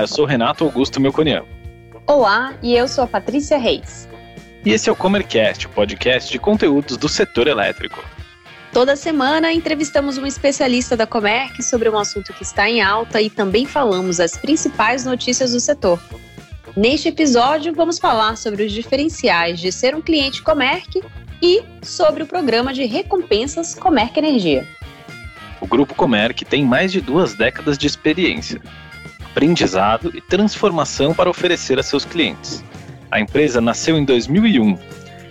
Olá, eu sou Renato Augusto Melconian. Olá, e eu sou a Patrícia Reis. E esse é o Comercast, o podcast de conteúdos do setor elétrico. Toda semana entrevistamos um especialista da Comerc sobre um assunto que está em alta e também falamos as principais notícias do setor. Neste episódio, vamos falar sobre os diferenciais de ser um cliente Comerc e sobre o programa de recompensas Comerc Energia. O Grupo Comerc tem mais de duas décadas de experiência, aprendizado e transformação para oferecer a seus clientes. A empresa nasceu em 2001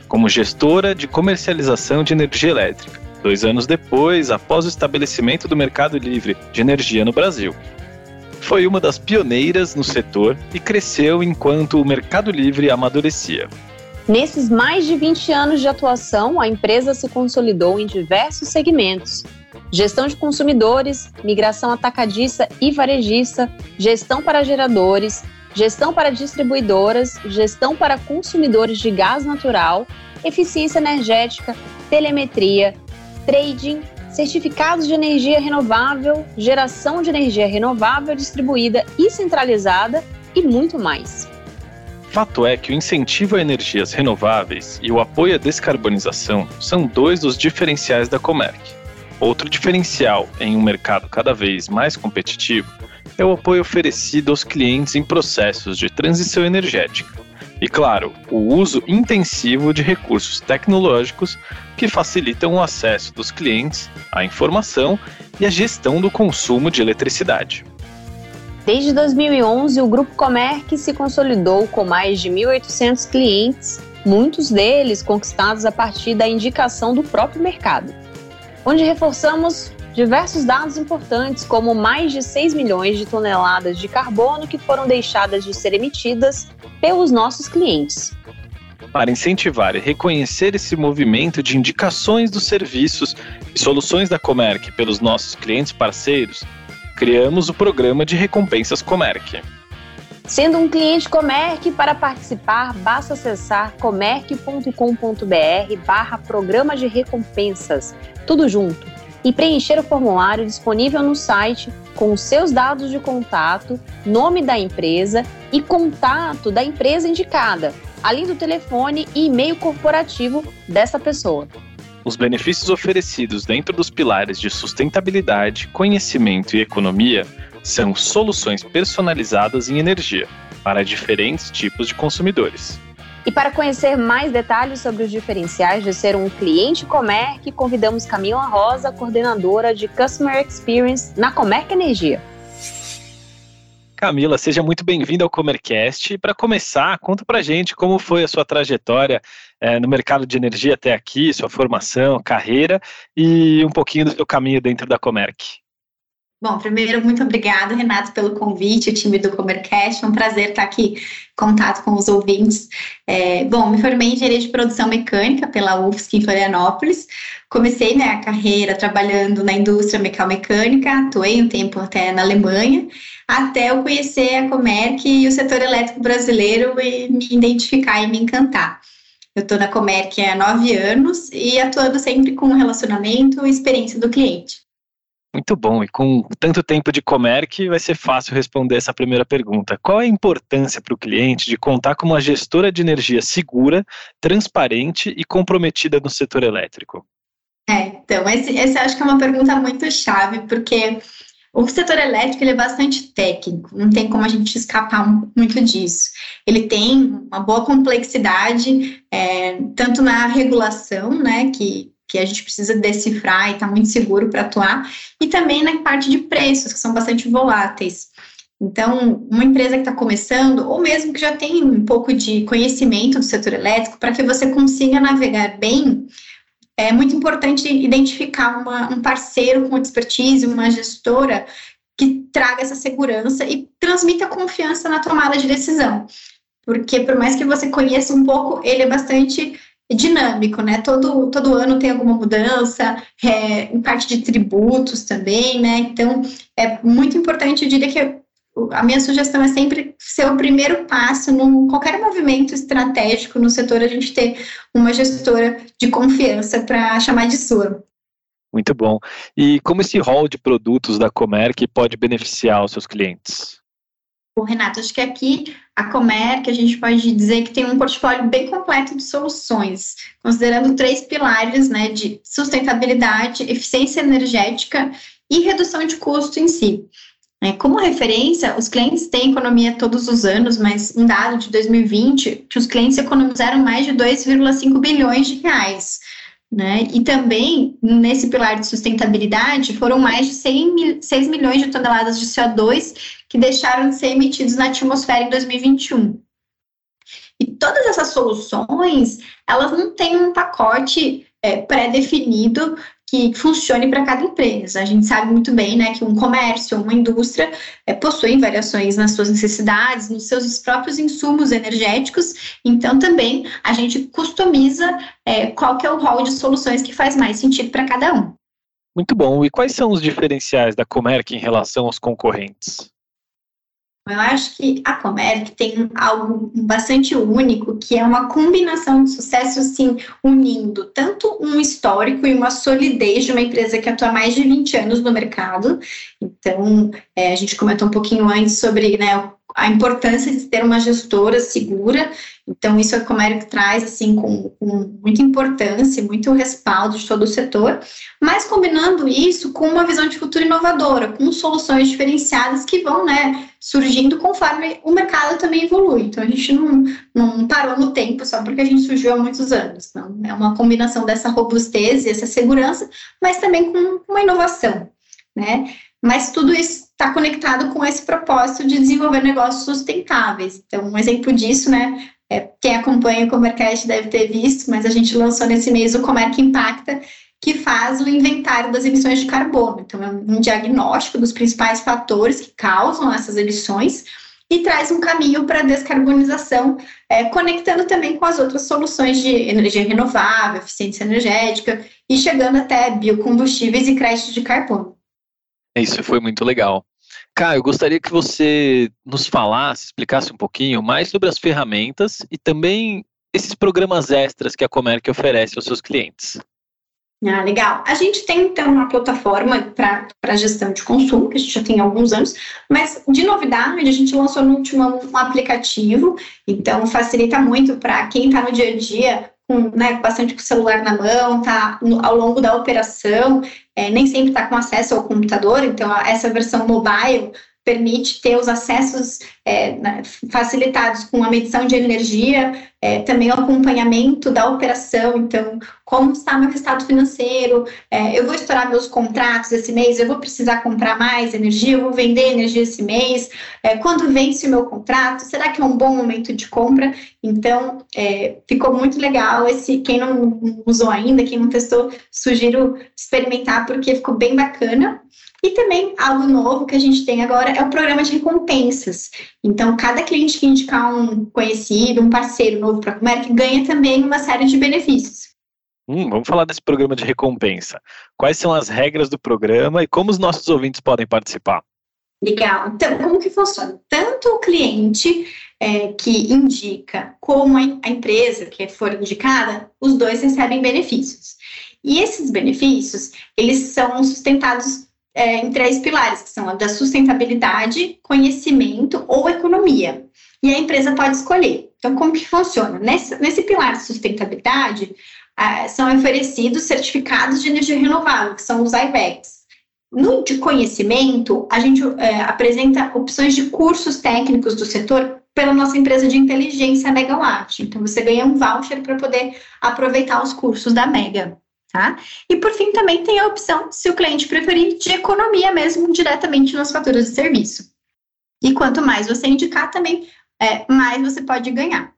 como gestora de comercialização de energia elétrica, dois anos depois, após o estabelecimento do mercado livre de energia no Brasil. Foi uma das pioneiras no setor e cresceu enquanto o mercado livre amadurecia. Nesses mais de 20 anos de atuação, a empresa se consolidou em diversos segmentos, gestão de consumidores, migração atacadista e varejista, gestão para geradores, gestão para distribuidoras, gestão para consumidores de gás natural, eficiência energética, telemetria, trading, certificados de energia renovável, geração de energia renovável distribuída e centralizada e muito mais. Fato é que o incentivo a energias renováveis e o apoio à descarbonização são dois dos diferenciais da Comerc. Outro diferencial em um mercado cada vez mais competitivo é o apoio oferecido aos clientes em processos de transição energética. E, claro, o uso intensivo de recursos tecnológicos que facilitam o acesso dos clientes à informação e à gestão do consumo de eletricidade. Desde 2011, o Grupo Comerc se consolidou com mais de 1.800 clientes, muitos deles conquistados a partir da indicação do próprio mercado, onde reforçamos diversos dados importantes, como mais de 6 milhões de toneladas de carbono que foram deixadas de ser emitidas pelos nossos clientes. Para incentivar e reconhecer esse movimento de indicações dos serviços e soluções da Comerc pelos nossos clientes parceiros, criamos o programa de recompensas Comerc. Sendo um cliente Comerc, para participar, basta acessar comerc.com.br barra programa de recompensas, tudo junto e preencher o formulário disponível no site com os seus dados de contato, nome da empresa e contato da empresa indicada, além do telefone e e-mail corporativo dessa pessoa. Os benefícios oferecidos dentro dos pilares de sustentabilidade, conhecimento e economia são soluções personalizadas em energia para diferentes tipos de consumidores. E para conhecer mais detalhes sobre os diferenciais de ser um cliente Comerc, convidamos Camila Rosa, coordenadora de Customer Experience na Comerc Energia. Camila, seja muito bem-vinda ao Comercast. Para começar, conta para gente como foi a sua trajetória é, no mercado de energia até aqui, sua formação, carreira e um pouquinho do seu caminho dentro da Comerc. Bom, primeiro, muito obrigada, Renato, pelo convite, o time do Comercast. É um prazer estar aqui em contato com os ouvintes. É, bom, me formei em engenharia de produção mecânica pela UFSC em Florianópolis. Comecei minha né, carreira trabalhando na indústria mecânica, atuei um tempo até na Alemanha, até eu conhecer a Comerc e o setor elétrico brasileiro e me identificar e me encantar. Eu estou na Comerc há nove anos e atuando sempre com relacionamento e experiência do cliente. Muito bom. E com tanto tempo de Comerc, vai ser fácil responder essa primeira pergunta. Qual é a importância para o cliente de contar com uma gestora de energia segura, transparente e comprometida no setor elétrico? É, então, esse, esse acho que é uma pergunta muito chave, porque o setor elétrico ele é bastante técnico, não tem como a gente escapar muito disso. Ele tem uma boa complexidade, é, tanto na regulação, né, que que a gente precisa decifrar e estar tá muito seguro para atuar, e também na parte de preços, que são bastante voláteis. Então, uma empresa que está começando, ou mesmo que já tem um pouco de conhecimento do setor elétrico, para que você consiga navegar bem, é muito importante identificar uma, um parceiro com expertise, uma gestora que traga essa segurança e transmita confiança na tomada de decisão. Porque, por mais que você conheça um pouco, ele é bastante dinâmico, né? Todo, todo ano tem alguma mudança, é, em parte de tributos também, né? Então, é muito importante, eu diria que a minha sugestão é sempre ser o primeiro passo num qualquer movimento estratégico no setor, a gente ter uma gestora de confiança para chamar de sua. Muito bom. E como esse rol de produtos da Comerc pode beneficiar os seus clientes? Renato, acho que aqui a Comer, que a gente pode dizer que tem um portfólio bem completo de soluções, considerando três pilares, né, de sustentabilidade, eficiência energética e redução de custo em si. É, como referência, os clientes têm economia todos os anos, mas um dado de 2020, que os clientes economizaram mais de 2,5 bilhões de reais. Né? E também, nesse pilar de sustentabilidade, foram mais de 100, 6 milhões de toneladas de CO2 que deixaram de ser emitidos na atmosfera em 2021. E todas essas soluções, elas não têm um pacote é, pré-definido que funcione para cada empresa. A gente sabe muito bem né, que um comércio, uma indústria é, possuem variações nas suas necessidades, nos seus próprios insumos energéticos, então também a gente customiza é, qual que é o rol de soluções que faz mais sentido para cada um. Muito bom. E quais são os diferenciais da Comerc em relação aos concorrentes? Eu acho que a Comerc tem algo bastante único, que é uma combinação de sucesso, assim, unindo tanto um histórico e uma solidez de uma empresa que atua há mais de 20 anos no mercado. Então, é, a gente comentou um pouquinho antes sobre né, a importância de ter uma gestora segura. Então, isso é como Eric traz, assim, com, com, muita importância, muito respaldo de todo o setor, mas combinando isso com uma visão de futuro inovadora, com soluções diferenciadas que vão, né, surgindo conforme o mercado também evolui. Então, a gente não, não parou no tempo só porque a gente surgiu há muitos anos. Então, é uma combinação dessa robustez e essa segurança, mas também com uma inovação, né? Mas tudo isso está conectado com esse propósito de desenvolver negócios sustentáveis. Então, um exemplo disso, né? É, quem acompanha o Comercast deve ter visto, mas a gente lançou nesse mês o Comerc Impacta, que faz o inventário das emissões de carbono. Então, é um diagnóstico dos principais fatores que causam essas emissões e traz um caminho para a descarbonização, é, conectando também com as outras soluções de energia renovável, eficiência energética e chegando até biocombustíveis e crédito de carbono. Isso foi muito legal. Caio, eu gostaria que você nos falasse, explicasse um pouquinho mais sobre as ferramentas e também esses programas extras que a Comerc oferece aos seus clientes. Ah, legal. A gente tem, então, uma plataforma para gestão de consumo, que a gente já tem há alguns anos, mas, de novidade, a gente lançou no último um aplicativo, então facilita muito para quem está no dia a dia com, né, bastante com o celular na mão, tá no, ao longo da operação, é, nem sempre está com acesso ao computador, então essa versão mobile permite ter os acessos é, facilitados com a medição de energia, é, também o acompanhamento da operação, então, como está meu estado financeiro, é, eu vou estourar meus contratos esse mês, eu vou precisar comprar mais energia, eu vou vender energia esse mês, é, quando vence o meu contrato, será que é um bom momento de compra? Então, é, ficou muito legal. Esse, quem não usou ainda, quem não testou, sugiro experimentar, porque ficou bem bacana. E também algo novo que a gente tem agora é o programa de recompensas. Então, cada cliente que indicar um conhecido, um parceiro novo para a Comerc, ganha também uma série de benefícios. Hum, vamos falar desse programa de recompensa. Quais são as regras do programa e como os nossos ouvintes podem participar? Legal. Então, como que funciona? Tanto o cliente é, que indica como a empresa que for indicada, os dois recebem benefícios. E esses benefícios, eles são sustentados é, em três pilares, que são a da sustentabilidade, conhecimento ou economia. E a empresa pode escolher. Então, como que funciona? Nesse, nesse pilar de sustentabilidade, ah, são oferecidos certificados de energia renovável, que são os IVECs. No de conhecimento, a gente é, apresenta opções de cursos técnicos do setor pela nossa empresa de inteligência Megawatt. Então, você ganha um voucher para poder aproveitar os cursos da Mega. Tá? E por fim, também tem a opção, se o cliente preferir, de economia mesmo diretamente nas faturas de serviço. E quanto mais você indicar, também é, mais você pode ganhar.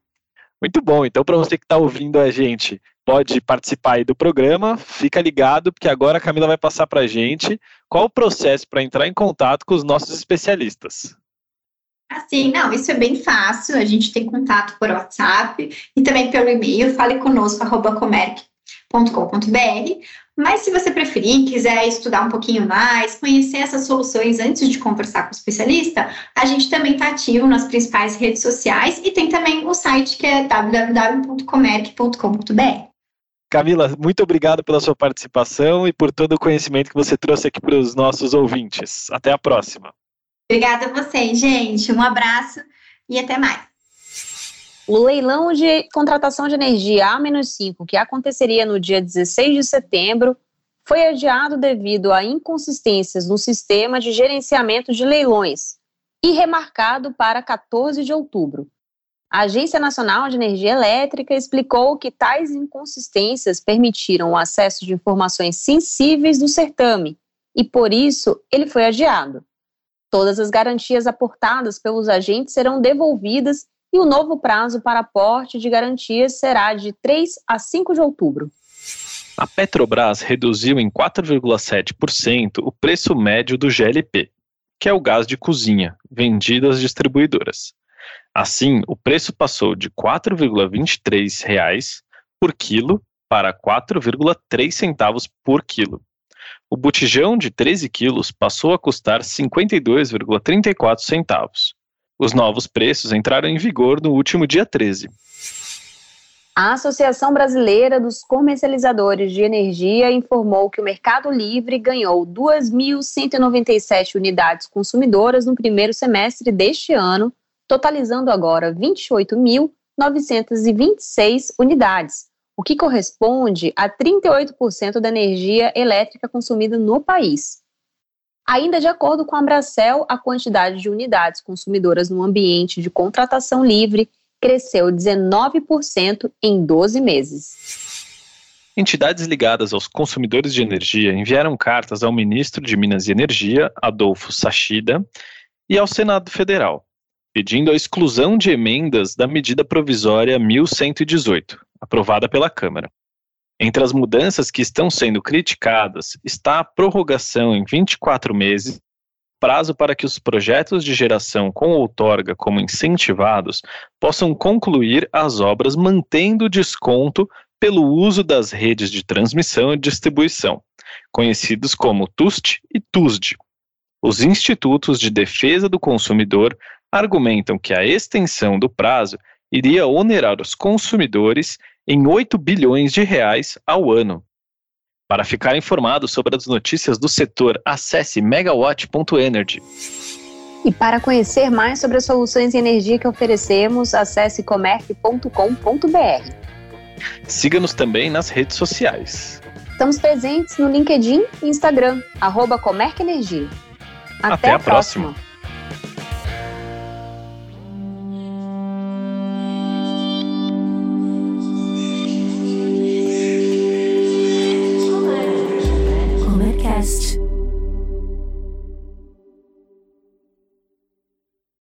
Muito bom. Então, para você que está ouvindo a gente, pode participar aí do programa. Fica ligado, porque agora a Camila vai passar para a gente qual o processo para entrar em contato com os nossos especialistas. Assim, não, isso é bem fácil. A gente tem contato por WhatsApp e também pelo e-mail, fale conosco, arroba comerc www.com.br. Mas se você preferir, quiser estudar um pouquinho mais, conhecer essas soluções antes de conversar com o especialista, a gente também está ativo nas principais redes sociais e tem também o site que é www.comerc.com.br. Camila, muito obrigado pela sua participação e por todo o conhecimento que você trouxe aqui para os nossos ouvintes. Até a próxima. Obrigada a vocês, gente. Um abraço e até mais. O leilão de contratação de energia A-5, que aconteceria no dia 16 de setembro, foi adiado devido a inconsistências no sistema de gerenciamento de leilões e remarcado para 14 de outubro. A Agência Nacional de Energia Elétrica explicou que tais inconsistências permitiram o acesso de informações sensíveis do certame e, por isso, ele foi adiado. Todas as garantias aportadas pelos agentes serão devolvidas e o novo prazo para aporte de garantias será de 3 a 5 de outubro. A Petrobras reduziu em 4,7% o preço médio do GLP, que é o gás de cozinha, vendido às distribuidoras. Assim, o preço passou de R$ 4,23 por quilo para 4,3 centavos por quilo. O botijão de 13 quilos passou a custar 52,34 centavos. Os novos preços entraram em vigor no último dia 13. A Associação Brasileira dos Comercializadores de Energia informou que o Mercado Livre ganhou 2.197 unidades consumidoras no primeiro semestre deste ano, totalizando agora 28.926 unidades, o que corresponde a 38% da energia elétrica consumida no país. Ainda de acordo com a Abracel, a quantidade de unidades consumidoras no ambiente de contratação livre cresceu 19% em 12 meses. Entidades ligadas aos consumidores de energia enviaram cartas ao ministro de Minas e Energia, Adolfo Sachida, e ao Senado Federal, pedindo a exclusão de emendas da medida provisória 1118, aprovada pela Câmara. Entre as mudanças que estão sendo criticadas está a prorrogação em 24 meses prazo para que os projetos de geração com outorga como incentivados possam concluir as obras mantendo desconto pelo uso das redes de transmissão e distribuição, conhecidos como TUST e TUSD. Os institutos de defesa do consumidor argumentam que a extensão do prazo iria onerar os consumidores em 8 bilhões de reais ao ano. Para ficar informado sobre as notícias do setor, acesse megawatt.energy. E para conhecer mais sobre as soluções de energia que oferecemos, acesse comerc.com.br. Siga-nos também nas redes sociais. Estamos presentes no LinkedIn e Instagram, arroba Comerc Energia. Até, Até a, a próxima. próxima.